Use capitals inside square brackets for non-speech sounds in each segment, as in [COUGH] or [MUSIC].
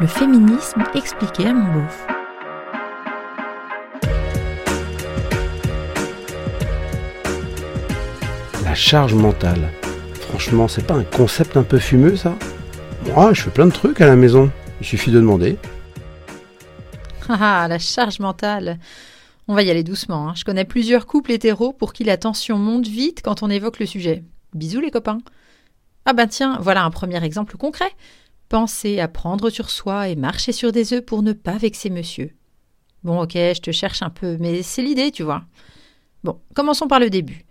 Le féminisme expliqué à mon beauf. La charge mentale. Franchement, c'est pas un concept un peu fumeux ça? Moi, je fais plein de trucs à la maison. Il suffit de demander. [LAUGHS] Ah, la charge mentale. On va y aller doucement. hein. Je connais plusieurs couples hétéros pour qui la tension monte vite quand on évoque le sujet. Bisous les copains. Ah ben tiens, voilà un premier exemple concret. Pensez à prendre sur soi et marcher sur des œufs pour ne pas vexer monsieur. Bon ok, je te cherche un peu, mais c'est l'idée, tu vois. Bon, commençons par le début.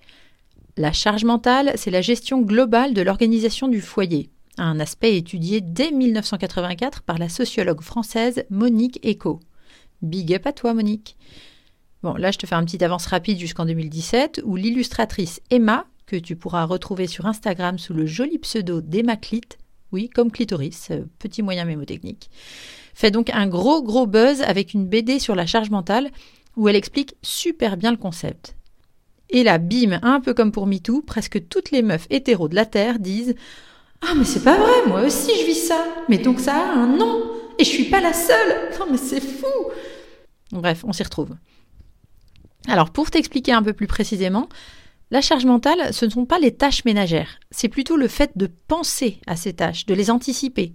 La charge mentale, c'est la gestion globale de l'organisation du foyer, un aspect étudié dès 1984 par la sociologue française Monique Eco. Big up à toi, Monique. Bon, là, je te fais un petit avance rapide jusqu'en 2017, où l'illustratrice Emma, que tu pourras retrouver sur Instagram sous le joli pseudo d'Emaclite, oui, comme clitoris, euh, petit moyen mémotechnique, fait donc un gros gros buzz avec une BD sur la charge mentale, où elle explique super bien le concept. Et là, bim, un peu comme pour MeToo, presque toutes les meufs hétéros de la Terre disent Ah, mais c'est pas vrai, moi aussi je vis ça. Mais donc ça a un nom. Et je suis pas la seule. Non, mais c'est fou. Bref, on s'y retrouve. Alors, pour t'expliquer un peu plus précisément, la charge mentale, ce ne sont pas les tâches ménagères. C'est plutôt le fait de penser à ces tâches, de les anticiper.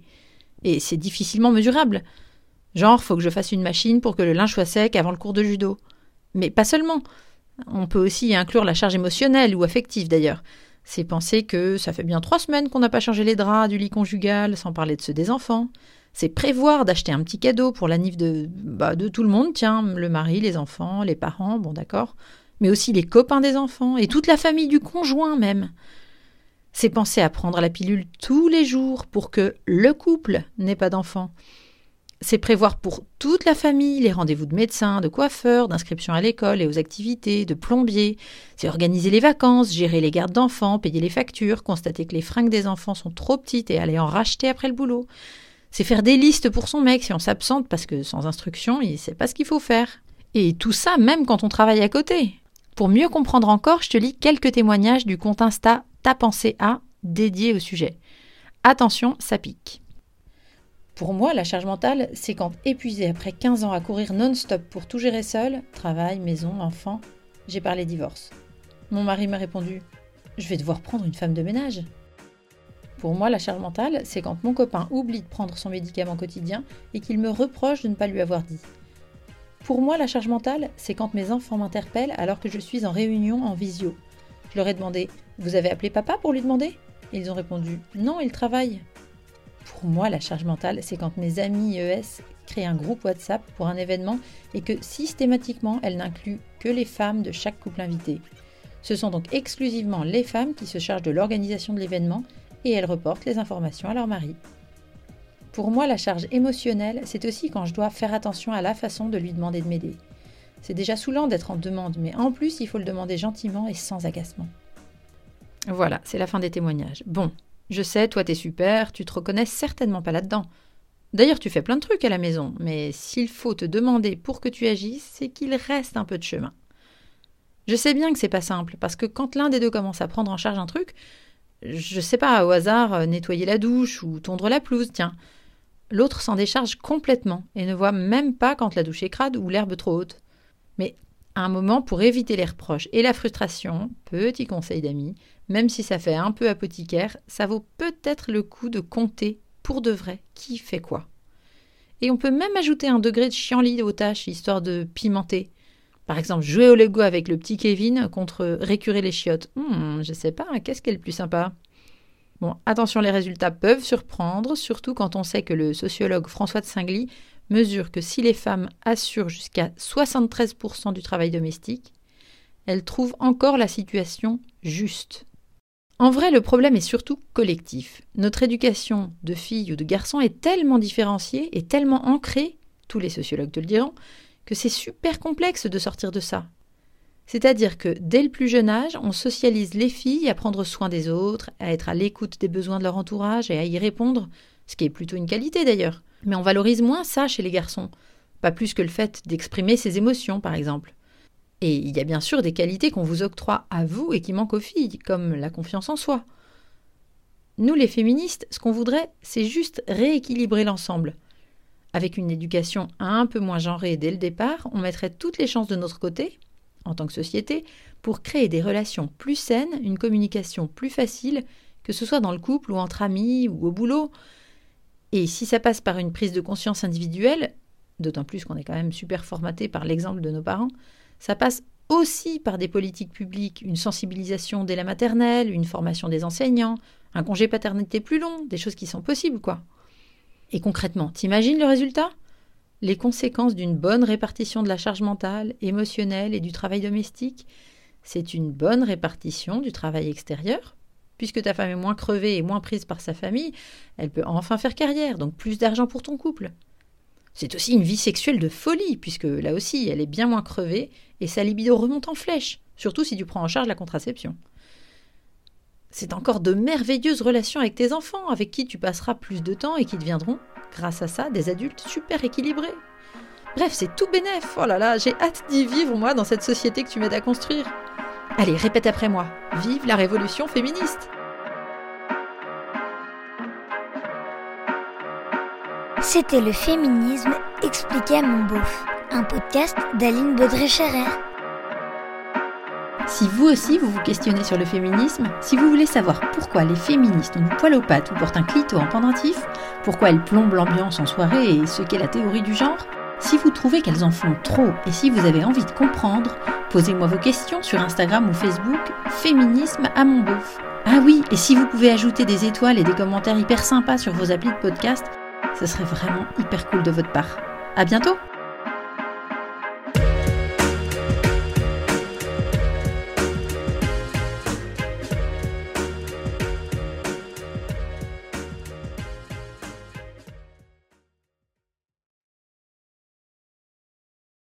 Et c'est difficilement mesurable. Genre, faut que je fasse une machine pour que le linge soit sec avant le cours de judo. Mais pas seulement. On peut aussi inclure la charge émotionnelle ou affective d'ailleurs. C'est penser que ça fait bien trois semaines qu'on n'a pas changé les draps du lit conjugal, sans parler de ceux des enfants. C'est prévoir d'acheter un petit cadeau pour la nif de, bah, de tout le monde, tiens, le mari, les enfants, les parents, bon d'accord, mais aussi les copains des enfants et toute la famille du conjoint même. C'est penser à prendre la pilule tous les jours pour que le couple n'ait pas d'enfants. C'est prévoir pour toute la famille les rendez-vous de médecins, de coiffeurs, d'inscription à l'école et aux activités, de plombiers. C'est organiser les vacances, gérer les gardes d'enfants, payer les factures, constater que les fringues des enfants sont trop petites et aller en racheter après le boulot. C'est faire des listes pour son mec si on s'absente parce que sans instruction, il ne sait pas ce qu'il faut faire. Et tout ça même quand on travaille à côté. Pour mieux comprendre encore, je te lis quelques témoignages du compte Insta Ta pensée à dédié au sujet. Attention, ça pique. Pour moi, la charge mentale, c'est quand épuisé après 15 ans à courir non-stop pour tout gérer seul, travail, maison, enfants, j'ai parlé divorce. Mon mari m'a répondu Je vais devoir prendre une femme de ménage. Pour moi, la charge mentale, c'est quand mon copain oublie de prendre son médicament quotidien et qu'il me reproche de ne pas lui avoir dit. Pour moi, la charge mentale, c'est quand mes enfants m'interpellent alors que je suis en réunion en visio. Je leur ai demandé Vous avez appelé papa pour lui demander? Ils ont répondu Non, il travaille. Pour moi, la charge mentale, c'est quand mes amis ES créent un groupe WhatsApp pour un événement et que systématiquement, elles n'incluent que les femmes de chaque couple invité. Ce sont donc exclusivement les femmes qui se chargent de l'organisation de l'événement et elles reportent les informations à leur mari. Pour moi, la charge émotionnelle, c'est aussi quand je dois faire attention à la façon de lui demander de m'aider. C'est déjà saoulant d'être en demande, mais en plus, il faut le demander gentiment et sans agacement. Voilà, c'est la fin des témoignages. Bon, je sais, toi t'es super, tu te reconnais certainement pas là-dedans. D'ailleurs, tu fais plein de trucs à la maison, mais s'il faut te demander pour que tu agisses, c'est qu'il reste un peu de chemin. Je sais bien que c'est pas simple, parce que quand l'un des deux commence à prendre en charge un truc, je sais pas, au hasard, euh, nettoyer la douche ou tondre la pelouse, tiens. L'autre s'en décharge complètement et ne voit même pas quand la douche est crade ou l'herbe trop haute. Mais à un moment, pour éviter les reproches et la frustration, petit conseil d'amis, même si ça fait un peu apothicaire, ça vaut peut-être le coup de compter pour de vrai qui fait quoi. Et on peut même ajouter un degré de chienlit aux tâches, histoire de pimenter. Par exemple, jouer au Lego avec le petit Kevin contre récurer les chiottes. Hmm, je sais pas, qu'est-ce qui est le plus sympa? Bon, attention, les résultats peuvent surprendre, surtout quand on sait que le sociologue François de Singly mesure que si les femmes assurent jusqu'à 73% du travail domestique, elles trouvent encore la situation juste. En vrai, le problème est surtout collectif. Notre éducation de filles ou de garçons est tellement différenciée et tellement ancrée, tous les sociologues te le diront, que c'est super complexe de sortir de ça. C'est-à-dire que dès le plus jeune âge, on socialise les filles à prendre soin des autres, à être à l'écoute des besoins de leur entourage et à y répondre, ce qui est plutôt une qualité d'ailleurs. Mais on valorise moins ça chez les garçons, pas plus que le fait d'exprimer ses émotions par exemple. Et il y a bien sûr des qualités qu'on vous octroie à vous et qui manquent aux filles, comme la confiance en soi. Nous les féministes, ce qu'on voudrait, c'est juste rééquilibrer l'ensemble. Avec une éducation un peu moins genrée dès le départ, on mettrait toutes les chances de notre côté, en tant que société, pour créer des relations plus saines, une communication plus facile, que ce soit dans le couple ou entre amis ou au boulot. Et si ça passe par une prise de conscience individuelle, d'autant plus qu'on est quand même super formaté par l'exemple de nos parents, ça passe aussi par des politiques publiques, une sensibilisation dès la maternelle, une formation des enseignants, un congé paternité plus long, des choses qui sont possibles, quoi. Et concrètement, t'imagines le résultat? Les conséquences d'une bonne répartition de la charge mentale, émotionnelle et du travail domestique, c'est une bonne répartition du travail extérieur. Puisque ta femme est moins crevée et moins prise par sa famille, elle peut enfin faire carrière, donc plus d'argent pour ton couple. C'est aussi une vie sexuelle de folie, puisque là aussi, elle est bien moins crevée et sa libido remonte en flèche, surtout si tu prends en charge la contraception. C'est encore de merveilleuses relations avec tes enfants, avec qui tu passeras plus de temps et qui deviendront, grâce à ça, des adultes super équilibrés. Bref, c'est tout bénef. Oh là là, j'ai hâte d'y vivre, moi, dans cette société que tu m'aides à construire. Allez, répète après moi. Vive la révolution féministe C'était le féminisme expliqué à mon beauf, un podcast d'Aline Baudré-Scherer. Si vous aussi vous vous questionnez sur le féminisme, si vous voulez savoir pourquoi les féministes ont du poil aux pattes ou portent un clito en pendentif, pourquoi elles plombent l'ambiance en soirée et ce qu'est la théorie du genre, si vous trouvez qu'elles en font trop et si vous avez envie de comprendre, posez-moi vos questions sur Instagram ou Facebook Féminisme à mon beauf. Ah oui, et si vous pouvez ajouter des étoiles et des commentaires hyper sympas sur vos applis de podcast, ce serait vraiment hyper cool de votre part. À bientôt!